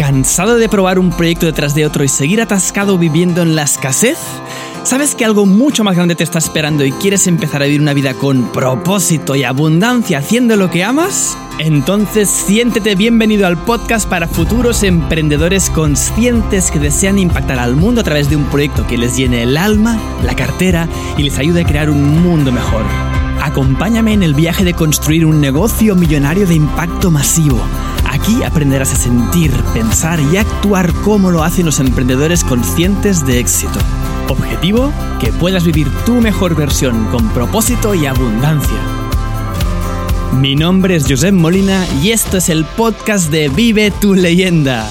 ¿Cansado de probar un proyecto detrás de otro y seguir atascado viviendo en la escasez? ¿Sabes que algo mucho más grande te está esperando y quieres empezar a vivir una vida con propósito y abundancia haciendo lo que amas? Entonces siéntete bienvenido al podcast para futuros emprendedores conscientes que desean impactar al mundo a través de un proyecto que les llene el alma, la cartera y les ayude a crear un mundo mejor. Acompáñame en el viaje de construir un negocio millonario de impacto masivo Aquí aprenderás a sentir, pensar y actuar como lo hacen los emprendedores conscientes de éxito. Objetivo, que puedas vivir tu mejor versión con propósito y abundancia. Mi nombre es Josep Molina y esto es el podcast de Vive tu leyenda.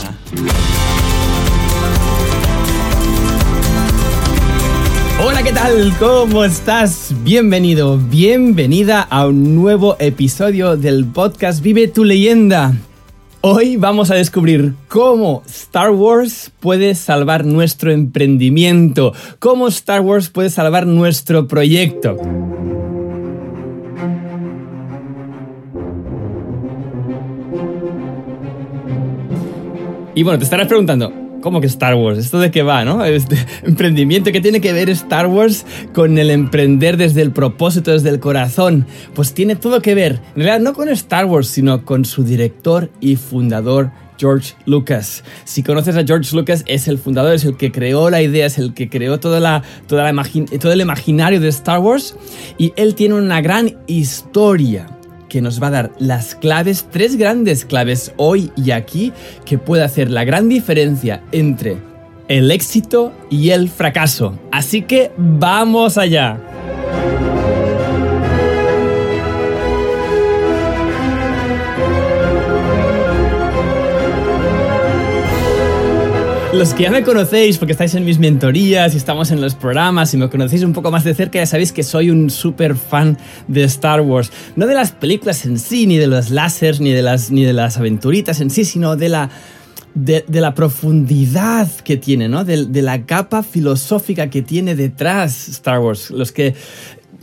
Hola, ¿qué tal? ¿Cómo estás? Bienvenido, bienvenida a un nuevo episodio del podcast Vive tu leyenda. Hoy vamos a descubrir cómo Star Wars puede salvar nuestro emprendimiento, cómo Star Wars puede salvar nuestro proyecto. Y bueno, te estarás preguntando, ¿Cómo que Star Wars? ¿Esto de qué va, no? Este emprendimiento, ¿qué tiene que ver Star Wars con el emprender desde el propósito, desde el corazón? Pues tiene todo que ver, en realidad no con Star Wars, sino con su director y fundador George Lucas. Si conoces a George Lucas, es el fundador, es el que creó la idea, es el que creó toda la, toda la todo el imaginario de Star Wars y él tiene una gran historia que nos va a dar las claves, tres grandes claves hoy y aquí, que puede hacer la gran diferencia entre el éxito y el fracaso. Así que vamos allá. Los que ya me conocéis, porque estáis en mis mentorías y estamos en los programas y me conocéis un poco más de cerca, ya sabéis que soy un súper fan de Star Wars. No de las películas en sí, ni de los láseres, ni de las, ni de las aventuritas en sí, sino de la, de, la profundidad que tiene, ¿no? De, la capa filosófica que tiene detrás Star Wars. Los que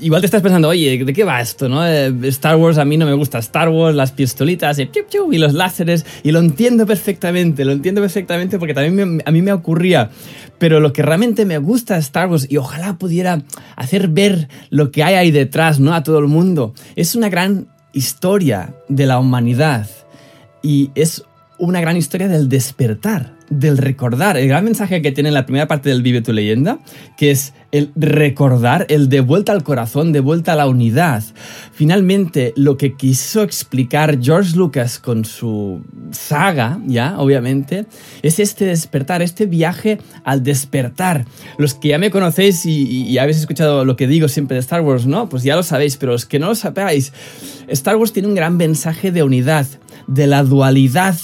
igual te estás pensando, oye, ¿de qué va esto? No? Eh, Star Wars, a mí no me gusta Star Wars, las pistolitas y, los láseres, y lo entiendo perfectamente, lo entiendo perfectamente porque también a mí me ocurría. Pero lo que realmente me gusta de Star Wars, y ojalá pudiera hacer ver lo que hay ahí detrás, ¿no? A todo el mundo, es una gran historia de la humanidad. Y es una gran historia del despertar, del recordar. El gran mensaje que tiene la primera parte del Vive tu leyenda, que es el recordar, el de vuelta al corazón, de vuelta a la unidad. Finalmente, lo que quiso explicar George Lucas con su saga, ya, obviamente, es este despertar, este viaje al despertar. Los que ya me conocéis y, y habéis escuchado lo que digo siempre de Star Wars, ¿no? Pues ya lo sabéis, pero los que no lo sabéis, Star Wars tiene un gran mensaje de unidad, de la dualidad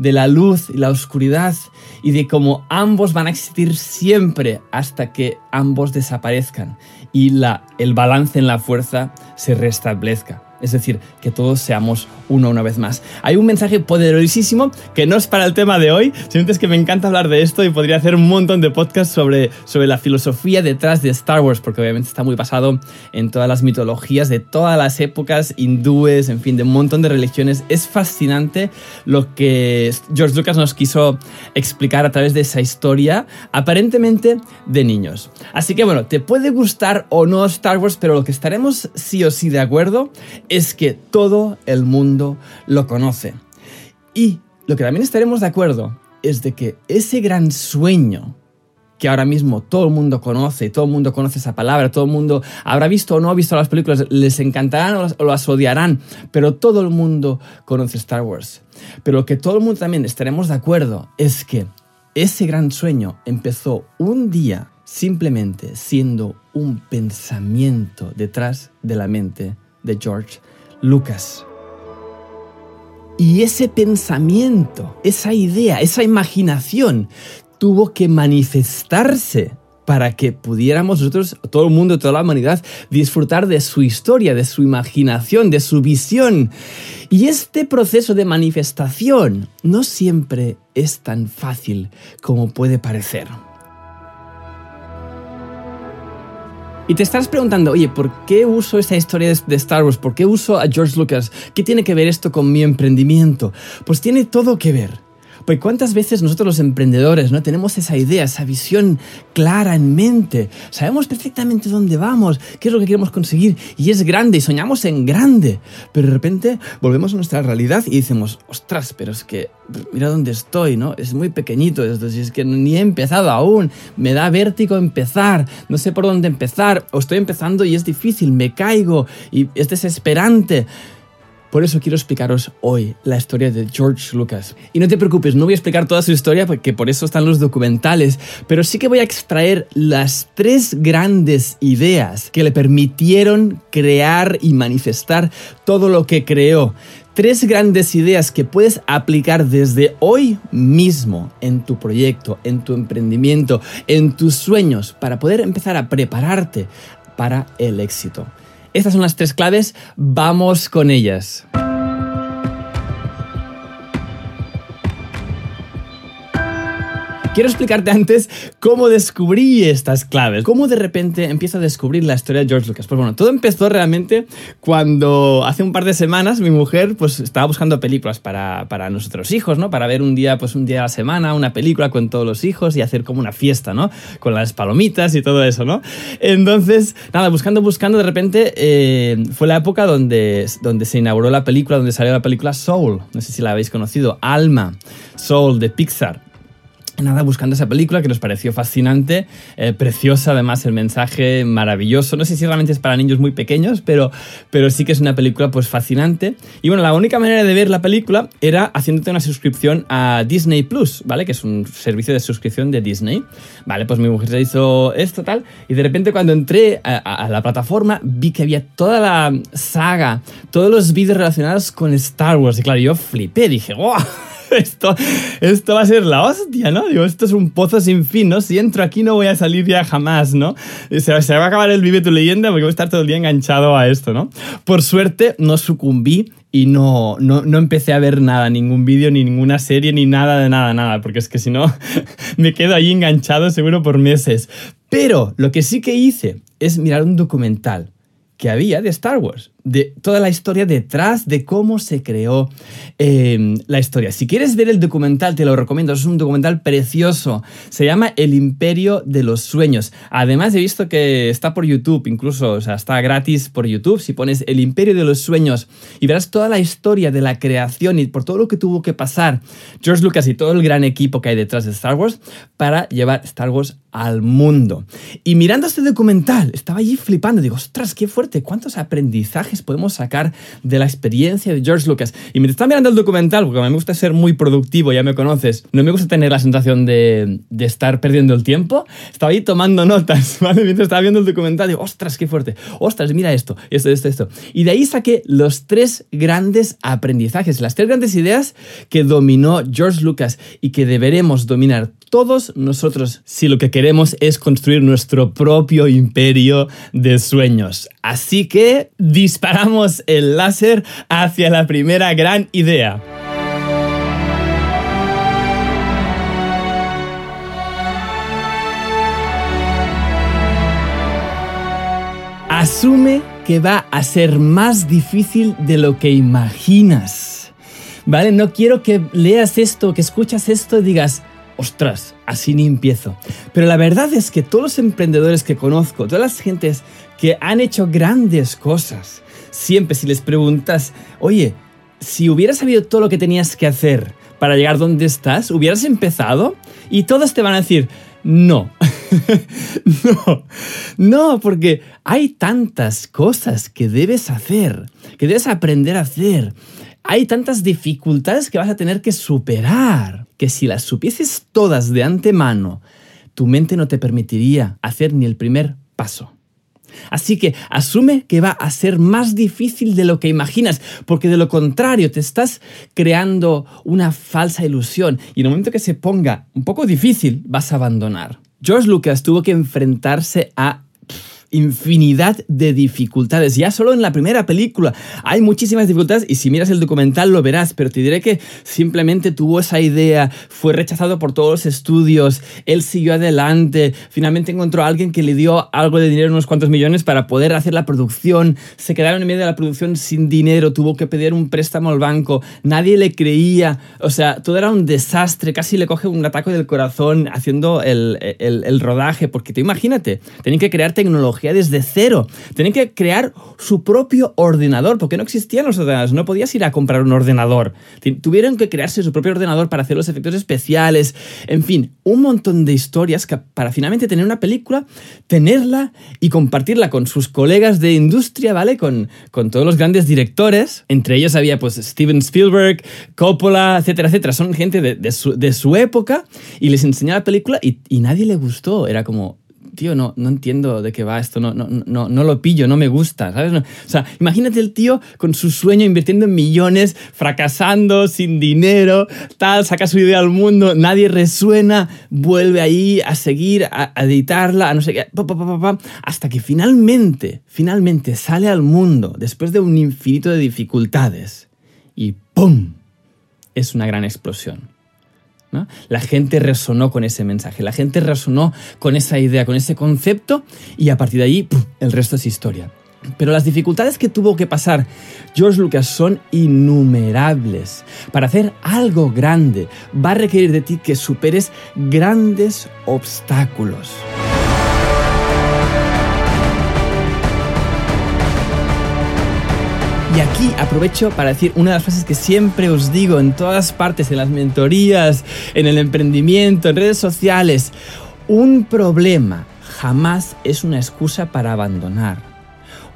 de la luz y la oscuridad y de cómo ambos van a existir siempre hasta que ambos desaparezcan y la, el balance en la fuerza se restablezca. Es decir, que todos seamos uno una vez más. Hay un mensaje poderosísimo que no es para el tema de hoy, sino es que me encanta hablar de esto y podría hacer un montón de podcasts sobre, sobre la filosofía detrás de Star Wars, porque obviamente está muy basado en todas las mitologías de todas las épocas, hindúes, en fin, de un montón de religiones. Es fascinante lo que George Lucas nos quiso explicar a través de esa historia, aparentemente de niños. Así que bueno, te puede gustar o no Star Wars, pero lo que estaremos sí o sí de acuerdo es que todo el mundo lo conoce. Y lo que también estaremos de acuerdo es de que ese gran sueño que ahora mismo todo el mundo conoce, todo el mundo conoce esa palabra, todo el mundo habrá visto o no ha visto las películas, les encantarán o las, odiarán, pero todo el mundo conoce Star Wars. Pero lo que todo el mundo también estaremos de acuerdo es que ese gran sueño empezó un día simplemente siendo un pensamiento detrás de la mente de George Lucas. Y ese pensamiento, esa idea, esa imaginación tuvo que manifestarse para que pudiéramos nosotros, todo el mundo, toda la humanidad, disfrutar de su historia, de su imaginación, de su visión. Y este proceso de manifestación no siempre es tan fácil como puede parecer. Y te estás preguntando, oye, ¿por qué uso esta historia de Star Wars? ¿Por qué uso a George Lucas? ¿Qué tiene que ver esto con mi emprendimiento? Pues tiene todo que ver. Pues cuántas veces nosotros los emprendedores no tenemos esa idea, esa visión clara en mente. Sabemos perfectamente dónde vamos, qué es lo que queremos conseguir y es grande y soñamos en grande. Pero de repente volvemos a nuestra realidad y decimos, ostras, pero es que mira dónde estoy, ¿no? Es muy pequeñito esto, si es que ni he empezado aún, me da vértigo empezar, no sé por dónde empezar, o estoy empezando y es difícil, me caigo y es desesperante. Por eso quiero explicaros hoy la historia de George Lucas. Y no te preocupes, no voy a explicar toda su historia porque por eso están los documentales, pero sí que voy a extraer las tres grandes ideas que le permitieron crear y manifestar todo lo que creó. Tres grandes ideas que puedes aplicar desde hoy mismo en tu proyecto, en tu emprendimiento, en tus sueños, para poder empezar a prepararte para el éxito. Estas son las tres claves, vamos con ellas. Quiero explicarte antes cómo descubrí estas claves, cómo de repente empiezo a descubrir la historia de George Lucas. Pues bueno, todo empezó realmente cuando hace un par de semanas mi mujer pues estaba buscando películas para, para nuestros hijos, ¿no? Para ver un día, pues un día a la semana, una película con todos los hijos y hacer como una fiesta, ¿no? Con las palomitas y todo eso, ¿no? Entonces, nada, buscando, buscando, de repente eh, fue la época donde, donde se inauguró la película, donde salió la película Soul, no sé si la habéis conocido, Alma, Soul de Pixar nada, buscando esa película que nos pareció fascinante, eh, preciosa además, el mensaje maravilloso. No sé si realmente es para niños muy pequeños, pero, pero sí que es una película pues fascinante. Y bueno, la única manera de ver la película era haciéndote una suscripción a Disney Plus, ¿vale? Que es un servicio de suscripción de Disney. Vale, pues mi mujer se hizo esto tal, y de repente cuando entré a, la plataforma vi que había toda la saga, todos los vídeos relacionados con Star Wars. Y claro, yo flipé, dije, ¡wow! esto, esto va a ser la hostia, ¿no? Digo, esto es un pozo sin fin, ¿no? Si entro aquí no voy a salir ya jamás, ¿no? Se, se va a acabar el Vive tu leyenda porque voy a estar todo el día enganchado a esto, ¿no? Por suerte no sucumbí y no, no, no, empecé a ver nada, ningún vídeo, ni ninguna serie, ni nada de nada, nada, porque es que si no me quedo ahí enganchado seguro por meses. Pero lo que sí que hice es mirar un documental que había de Star Wars de toda la historia detrás de cómo se creó em, la historia. Si quieres ver el documental, te lo recomiendo. Es un documental precioso. Se llama El Imperio de los Sueños. Además, he visto que está por YouTube, incluso, o sea, está gratis por YouTube. Si pones El Imperio de los Sueños y verás toda la historia de la creación y por todo lo que tuvo que pasar George Lucas y todo el gran equipo que hay detrás de Star Wars para llevar Star Wars al mundo. Y mirando este documental, estaba allí flipando. Digo, ostras, qué fuerte, cuántos aprendizajes podemos sacar de la experiencia de George Lucas. Y mientras estaba mirando el documental, porque a mí me gusta ser muy productivo, ya me conoces, no me gusta tener la sensación de, de estar perdiendo el tiempo, estaba ahí tomando notas, ¿vale? Mientras estaba viendo el documental, digo, ostras, qué fuerte, ostras, mira esto, esto, esto, esto. Y de ahí saqué los tres grandes aprendizajes, las tres grandes ideas que dominó George Lucas y que deberemos dominar todos nosotros si lo que queremos es construir nuestro propio imperio de sueños. Así que disparamos el láser hacia la primera gran idea. Asume que va a ser más difícil de lo que imaginas. ¿Vale? No quiero que leas esto, que escuchas esto y digas, ostras, así ni empiezo. Pero la verdad es que todos los emprendedores que conozco, todas las gentes que han hecho grandes cosas, siempre si les preguntas, oye, si hubieras sabido todo lo que tenías que hacer para llegar donde estás, ¿hubieras empezado? Y todos te van a decir, no. no, no, porque hay tantas cosas que debes hacer, que debes aprender a hacer. Hay tantas dificultades que vas a tener que superar que si las supieses todas de antemano, tu mente no te permitiría hacer ni el primer paso. Así que asume que va a ser más difícil de lo que imaginas, porque de lo contrario te estás creando una falsa ilusión y en el momento que se ponga un poco difícil vas a abandonar. George Lucas tuvo que enfrentarse a infinidad de dificultades. Ya solo en la primera película hay muchísimas dificultades y si miras el documental lo verás, pero te diré que simplemente tuvo esa idea, fue rechazado por todos los estudios, él siguió adelante, finalmente encontró a alguien que le dio algo de dinero, unos cuantos millones para poder hacer la producción, se quedaron en medio de la producción sin dinero, tuvo que pedir un préstamo al banco, nadie le creía, o sea, todo era un desastre, casi le coge un ataque del corazón haciendo el, el rodaje, porque te imagínate, tenían que crear tecnología desde cero. Tenían que crear su propio ordenador, porque no existían los ordenadores, no podías ir a comprar un ordenador. Tuvieron que crearse su propio ordenador para hacer los efectos especiales, en fin, un montón de historias para finalmente tener una película, tenerla y compartirla con sus colegas de industria, ¿vale? Con, todos los grandes directores. Entre ellos había pues Steven Spielberg, Coppola, etcétera, etcétera. Son gente de, su, época y les enseñaba la película y nadie le gustó. Era como, tío, no, no entiendo de qué va esto, no, no, no, no lo pillo, no me gusta, ¿sabes? o sea, imagínate el tío con su sueño invirtiendo en millones, fracasando, sin dinero, tal, saca su idea al mundo, nadie resuena, vuelve ahí a seguir, a, editarla, a no sé qué, hasta que finalmente, finalmente sale al mundo después de un infinito de dificultades y ¡pum! Es una gran explosión. La gente resonó con ese mensaje, la gente resonó con esa idea, con ese concepto y a partir de ahí el resto es historia. Pero las dificultades que tuvo que pasar George Lucas son innumerables. Para hacer algo grande va a requerir de ti que superes grandes obstáculos. Y aquí aprovecho para decir una de las frases que siempre os digo en todas partes, en las mentorías, en el emprendimiento, en redes sociales. Un problema jamás es una excusa para abandonar.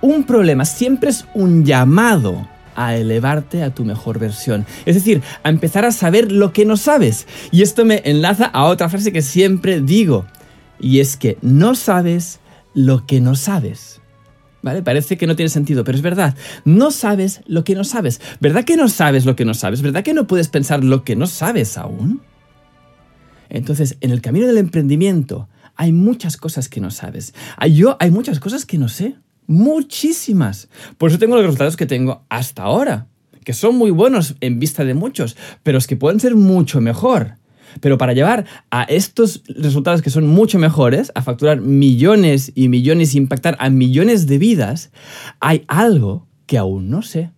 Un problema siempre es un llamado a elevarte a tu mejor versión. Es decir, a empezar a saber lo que no sabes. Y esto me enlaza a otra frase que siempre digo. Y es que no sabes lo que no sabes. ¿Vale? Parece que no tiene sentido, pero es verdad. No sabes lo que no sabes. ¿Verdad que no sabes lo que no sabes? ¿Verdad que no puedes pensar lo que no sabes aún? Entonces, en el camino del emprendimiento hay muchas cosas que no sabes. Yo hay muchas cosas que no sé. Muchísimas. Por eso tengo los resultados que tengo hasta ahora. Que son muy buenos en vista de muchos, pero es que pueden ser mucho mejor. Pero para llevar a estos resultados que son mucho mejores, a facturar millones y millones y impactar a millones de vidas, hay algo que aún no sé.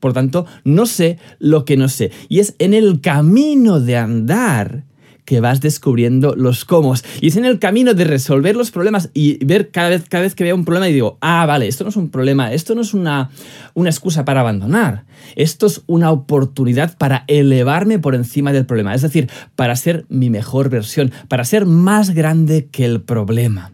Por tanto, no sé lo que no sé. Y es en el camino de andar que vas descubriendo los cómo. Y es en el camino de resolver los problemas y ver cada vez, cada vez que veo un problema y digo, ah, vale, esto no es un problema, esto no es una, una excusa para abandonar, esto es una oportunidad para elevarme por encima del problema, es decir, para ser mi mejor versión, para ser más grande que el problema.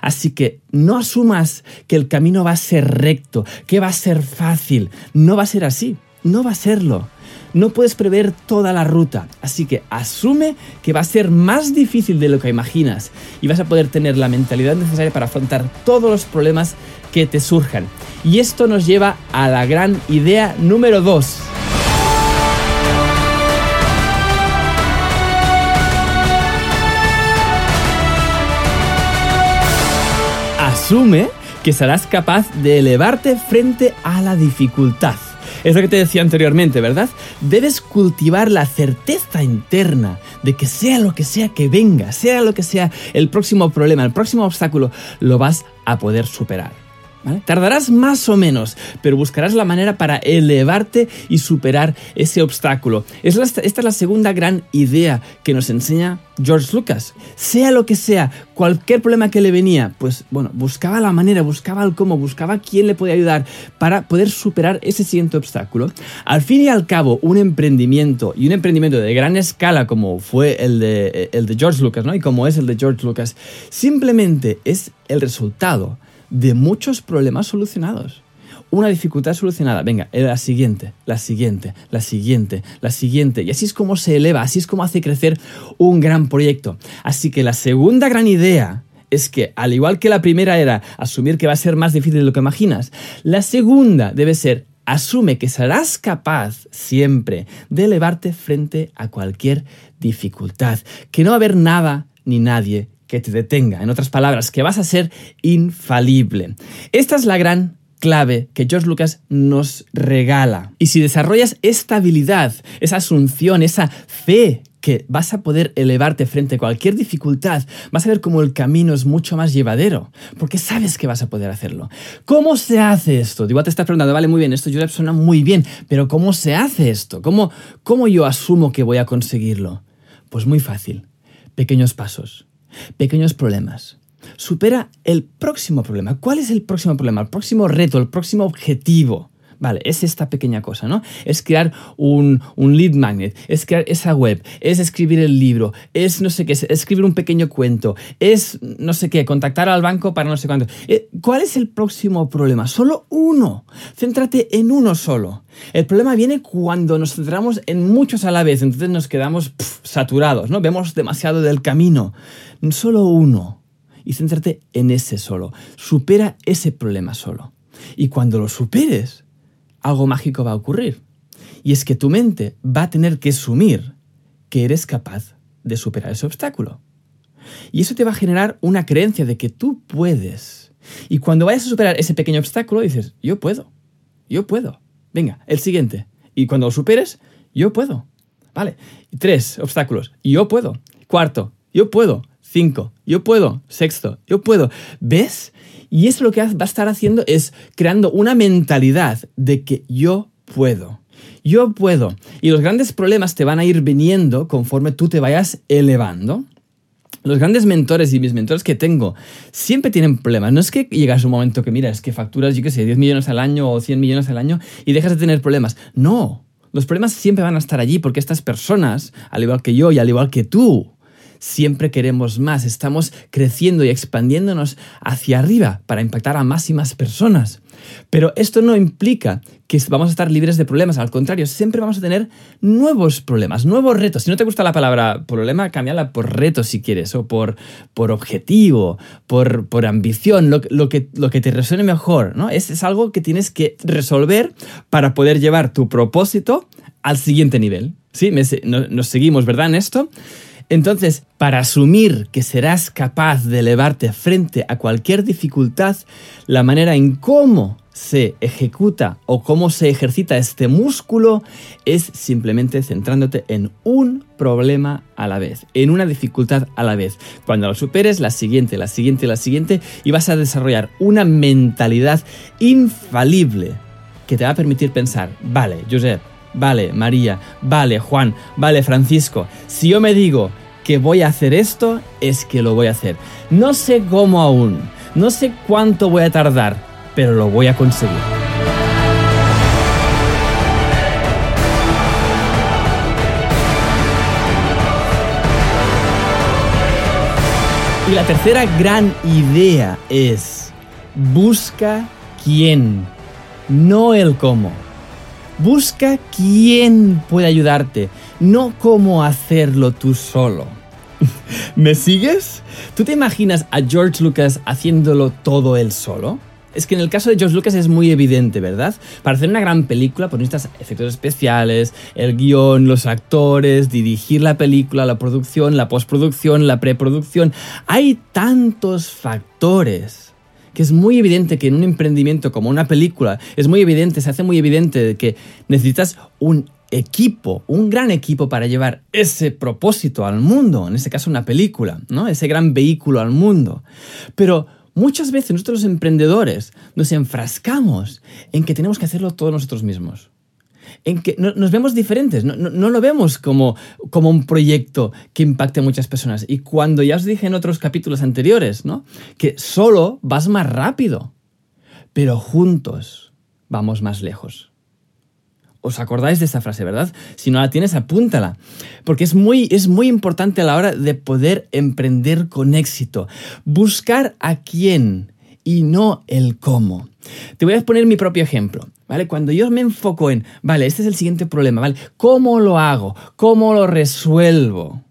Así que no asumas que el camino va a ser recto, que va a ser fácil. No va a ser así, no va a serlo. No puedes prever toda la ruta, así que asume que va a ser más difícil de lo que imaginas y vas a poder tener la mentalidad necesaria para afrontar todos los problemas que te surjan. Y esto nos lleva a la gran idea número 2. Asume que serás capaz de elevarte frente a la dificultad. Es lo que te decía anteriormente, ¿verdad? Debes cultivar la certeza interna de que sea lo que sea que venga, sea lo que sea el próximo problema, el próximo obstáculo, lo vas a poder superar. Tardarás más o menos, pero buscarás la manera para elevarte y superar ese obstáculo. esta es la segunda gran idea que nos enseña George Lucas. Sea lo que sea, cualquier problema que le venía, pues bueno, buscaba la manera, buscaba el cómo, buscaba quién le podía ayudar para poder superar ese siguiente obstáculo. Al fin y al cabo, un emprendimiento y un emprendimiento de gran escala como fue el de, el de George Lucas, ¿no? Y como es el de George Lucas, simplemente es el resultado de muchos problemas solucionados. Una dificultad solucionada, venga, la siguiente, la siguiente, la siguiente, la siguiente. Y así es como se eleva, así es como hace crecer un gran proyecto. Así que la segunda gran idea es que, al igual que la primera era asumir que va a ser más difícil de lo que imaginas, la segunda debe ser asume que serás capaz siempre de elevarte frente a cualquier dificultad, que no va a haber nada ni nadie que te detenga. En otras palabras, que vas a ser infalible. Esta es la gran clave que George Lucas nos regala. Y si desarrollas esta habilidad, esa asunción, esa fe que vas a poder elevarte frente a cualquier dificultad, vas a ver cómo el camino es mucho más llevadero, porque sabes que vas a poder hacerlo. ¿Cómo se hace esto? Igual te estás preguntando, vale, muy bien, esto Joseph suena muy bien, pero ¿cómo se hace esto? ¿Cómo, ¿Cómo yo asumo que voy a conseguirlo? Pues muy fácil, pequeños pasos, pequeños problemas. Supera el próximo problema. ¿Cuál es el próximo problema? El próximo reto, el próximo objetivo. Vale, es esta pequeña cosa, ¿no? Es crear un, lead magnet, es crear esa web, es escribir el libro, es no sé qué, es escribir un pequeño cuento, es no sé qué, contactar al banco para no sé cuánto. Eh, ¿Cuál es el próximo problema? Solo uno. Céntrate en uno solo. El problema viene cuando nos centramos en muchos a la vez, entonces nos quedamos saturados, ¿no? Vemos demasiado del camino. Solo uno. Y céntrate en ese solo. Supera ese problema solo. Y cuando lo superes, algo mágico va a ocurrir. Y es que tu mente va a tener que asumir que eres capaz de superar ese obstáculo. Y eso te va a generar una creencia de que tú puedes. Y cuando vayas a superar ese pequeño obstáculo, dices, yo puedo, yo puedo. Venga, el siguiente. Y cuando lo superes, yo puedo. Vale, tres obstáculos, yo puedo. Cuarto, yo puedo. Cinco, yo puedo. Sexto, yo puedo. ¿Ves? Y eso lo que va a estar haciendo es creando una mentalidad de que yo puedo. Yo puedo. Y los grandes problemas te van a ir viniendo conforme tú te vayas elevando. Los grandes mentores y mis mentores que tengo siempre tienen problemas. No es que llegas a un momento que, mira, es que facturas, yo qué sé, 10 millones al año o 100 millones al año y dejas de tener problemas. No. Los problemas siempre van a estar allí porque estas personas, al igual que yo y al igual que tú, siempre queremos más, estamos creciendo y expandiéndonos hacia arriba para impactar a más y más personas. Pero esto no implica que vamos a estar libres de problemas, al contrario, siempre vamos a tener nuevos problemas, nuevos retos. Si no te gusta la palabra problema, cámbiala por reto si quieres, o por, por objetivo, por, por ambición, lo, que, lo que te resuene mejor. ¿no? Es, es algo que tienes que resolver para poder llevar tu propósito al siguiente nivel. ¿Sí? nos seguimos, ¿verdad, en esto? Entonces, para asumir que serás capaz de elevarte frente a cualquier dificultad, la manera en cómo se ejecuta o cómo se ejercita este músculo es simplemente centrándote en un problema a la vez, en una dificultad a la vez. Cuando lo superes, la siguiente, la siguiente, la siguiente, y vas a desarrollar una mentalidad infalible que te va a permitir pensar, vale, Josep, vale, María, vale, Juan, vale, Francisco, si yo me digo que voy a hacer esto, es que lo voy a hacer. No sé cómo aún, no sé cuánto voy a tardar, pero lo voy a conseguir. Y la tercera gran idea es, busca quién, no el cómo. Busca quién puede ayudarte, no cómo hacerlo tú solo. ¿Me sigues? ¿Tú te imaginas a George Lucas haciéndolo todo él solo? Es que en el caso de George Lucas es muy evidente, ¿verdad? Para hacer una gran película, pues necesitas efectos especiales, el guion, los actores, dirigir la película, la producción, la postproducción, la preproducción. Hay tantos factores que es muy evidente que en un emprendimiento como una película, es muy evidente, se hace muy evidente que necesitas un equipo, un gran equipo para llevar ese propósito al mundo, en este caso una película, ¿no? Ese gran vehículo al mundo. Pero muchas veces nosotros los emprendedores nos enfrascamos en que tenemos que hacerlo todos nosotros mismos en que nos vemos diferentes, no, lo vemos como, como un proyecto que impacte a muchas personas. Y cuando ya os dije en otros capítulos anteriores, ¿no? Que solo vas más rápido, pero juntos vamos más lejos. ¿Os acordáis de esa frase, verdad? Si no la tienes, apúntala. Porque es muy, es muy importante a la hora de poder emprender con éxito. Buscar a quién y no el cómo. Te voy a poner mi propio ejemplo, ¿vale? Cuando yo me enfoco en, vale, este es el siguiente problema, ¿vale? ¿Cómo lo hago? ¿Cómo lo resuelvo?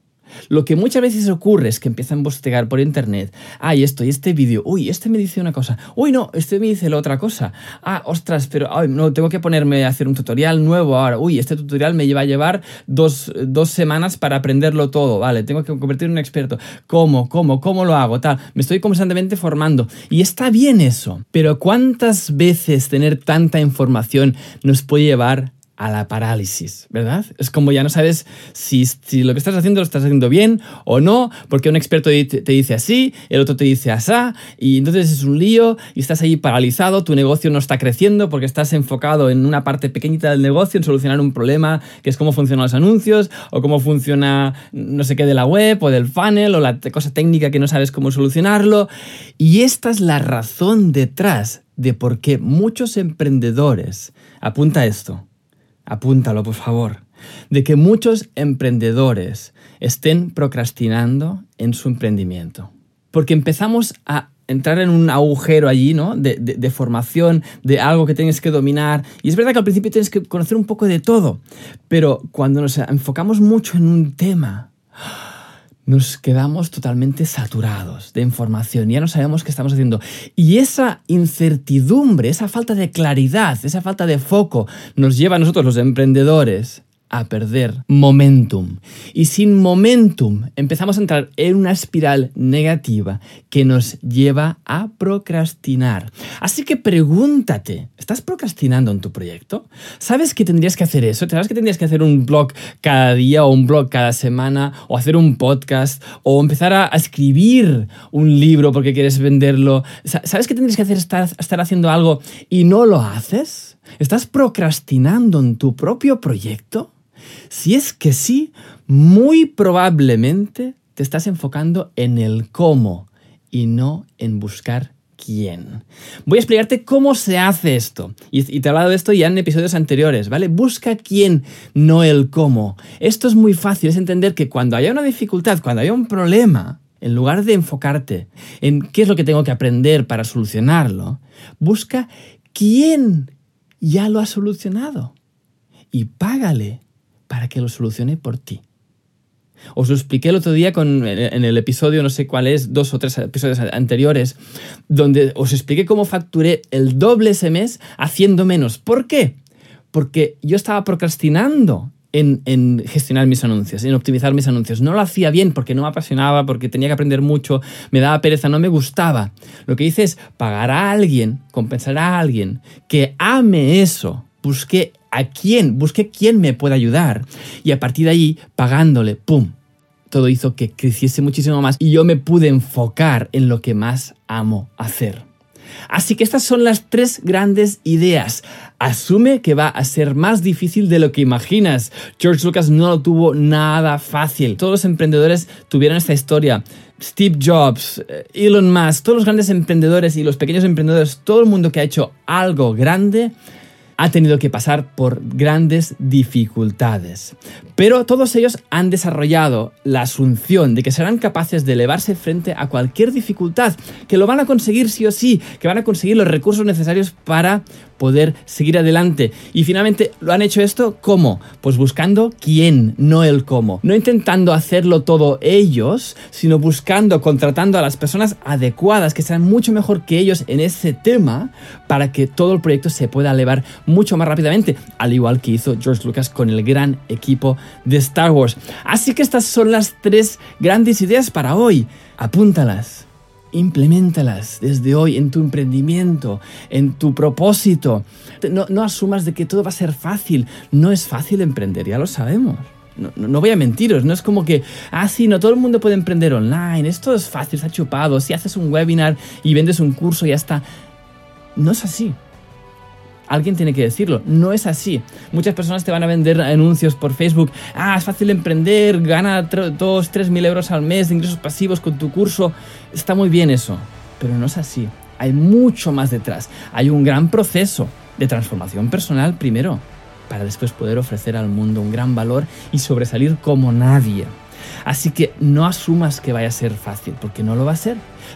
Lo que muchas veces ocurre es que empiezan a investigar por internet. Ay, esto y este vídeo. Uy, este me dice una cosa. Uy, no, este me dice la otra cosa. Ah, ostras, pero ay, no, tengo que ponerme a hacer un tutorial nuevo ahora. Uy, este tutorial me lleva a llevar dos, dos semanas para aprenderlo todo. Vale, tengo que convertirme en un experto. ¿Cómo? ¿Cómo? ¿Cómo lo hago? Tal. Me estoy constantemente formando. Y está bien eso. Pero ¿cuántas veces tener tanta información nos puede llevar a la parálisis, ¿verdad? Es como ya no sabes si, si, lo que estás haciendo lo estás haciendo bien o no, porque un experto te, dice así, el otro te dice asá, y entonces es un lío y estás ahí paralizado, tu negocio no está creciendo porque estás enfocado en una parte pequeñita del negocio, en solucionar un problema, que es cómo funcionan los anuncios o cómo funciona no sé qué de la web o del funnel o la cosa técnica que no sabes cómo solucionarlo. Y esta es la razón detrás de por qué muchos emprendedores, apunta esto, apúntalo por favor, de que muchos emprendedores estén procrastinando en su emprendimiento. Porque empezamos a entrar en un agujero allí, ¿no? De, formación, de algo que tienes que dominar. Y es verdad que al principio tienes que conocer un poco de todo, pero cuando nos enfocamos mucho en un tema, nos quedamos totalmente saturados de información, ya no sabemos qué estamos haciendo. Y esa incertidumbre, esa falta de claridad, esa falta de foco nos lleva a nosotros los emprendedores a perder momentum. Y sin momentum empezamos a entrar en una espiral negativa que nos lleva a procrastinar. Así que pregúntate, ¿estás procrastinando en tu proyecto? ¿Sabes que tendrías que hacer eso? ¿Sabes que tendrías que hacer un blog cada día o un blog cada semana o hacer un podcast o empezar a, escribir un libro porque quieres venderlo? ¿Sabes que tendrías que hacer estar, estar haciendo algo y no lo haces? ¿Estás procrastinando en tu propio proyecto? Si es que sí, muy probablemente te estás enfocando en el cómo y no en buscar quién. Voy a explicarte cómo se hace esto. Y, te he hablado de esto ya en episodios anteriores, ¿vale? Busca quién, no el cómo. Esto es muy fácil, es entender que cuando haya una dificultad, cuando haya un problema, en lugar de enfocarte en qué es lo que tengo que aprender para solucionarlo, busca quién ya lo ha solucionado y págale para que lo solucione por ti. Os lo expliqué el otro día en el episodio, no sé cuál es, dos o tres episodios anteriores, donde os expliqué cómo facturé el doble ese mes haciendo menos. ¿Por qué? Porque yo estaba procrastinando en, en, gestionar mis anuncios, en optimizar mis anuncios. No lo hacía bien porque no me apasionaba, porque tenía que aprender mucho, me daba pereza, no me gustaba. Lo que hice es pagar a alguien, compensar a alguien que ame eso. Busqué a quién, busqué quién me puede ayudar. Y a partir de ahí, pagándole, ¡pum! Todo hizo que creciese muchísimo más y yo me pude enfocar en lo que más amo hacer. Así que estas son las tres grandes ideas. Asume que va a ser más difícil de lo que imaginas. George Lucas no lo tuvo nada fácil. Todos los emprendedores tuvieron esta historia. Steve Jobs, eh, Elon Musk, todos los grandes emprendedores y los pequeños emprendedores, todo el mundo que ha hecho algo grande, ha tenido que pasar por grandes dificultades. Pero todos ellos han desarrollado la asunción de que serán capaces de elevarse frente a cualquier dificultad, que lo van a conseguir sí o sí, que van a conseguir los recursos necesarios para poder seguir adelante. Y finalmente, ¿lo han hecho esto cómo? Pues buscando quién, no el cómo. No intentando hacerlo todo ellos, sino buscando, contratando a las personas adecuadas que sean mucho mejor que ellos en ese tema para que todo el proyecto se pueda elevar mucho más rápidamente, al igual que hizo George Lucas con el gran equipo de Star Wars. Así que estas son las tres grandes ideas para hoy. Apúntalas implementalas desde hoy en tu emprendimiento, en tu propósito. No, asumas de que todo va a ser fácil. No es fácil emprender, ya lo sabemos. No, voy a mentiros, no es como que, ah, sí, no todo el mundo puede emprender online, esto es fácil, está chupado, si haces un webinar y vendes un curso, ya está. No es así. Alguien tiene que decirlo. No es así. Muchas personas te van a vender anuncios por Facebook. Ah, es fácil emprender, gana 2, 3 mil euros al mes de ingresos pasivos con tu curso. Está muy bien eso. Pero no es así. Hay mucho más detrás. Hay un gran proceso de transformación personal primero, para después poder ofrecer al mundo un gran valor y sobresalir como nadie. Así que no asumas que vaya a ser fácil, porque no lo va a ser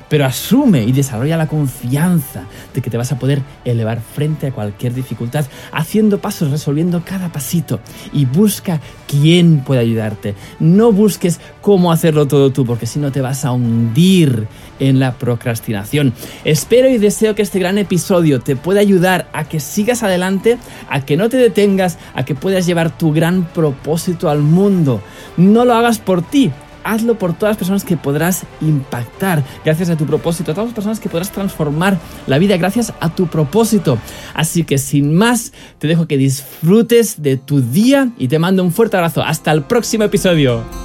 pero asume y desarrolla la confianza de que te vas a poder elevar frente a cualquier dificultad, haciendo pasos, resolviendo cada pasito y busca quién puede ayudarte. No busques cómo hacerlo todo tú, porque si no te vas a hundir en la procrastinación. Espero y deseo que este gran episodio te pueda ayudar a que sigas adelante, a que no te detengas, a que puedas llevar tu gran propósito al mundo. No lo hagas por ti, hazlo por todas las personas que podrás impactar gracias a tu propósito, a todas las personas que podrás transformar la vida gracias a tu propósito. Así que sin más, te dejo que disfrutes de tu día y te mando un fuerte abrazo. Hasta el próximo episodio.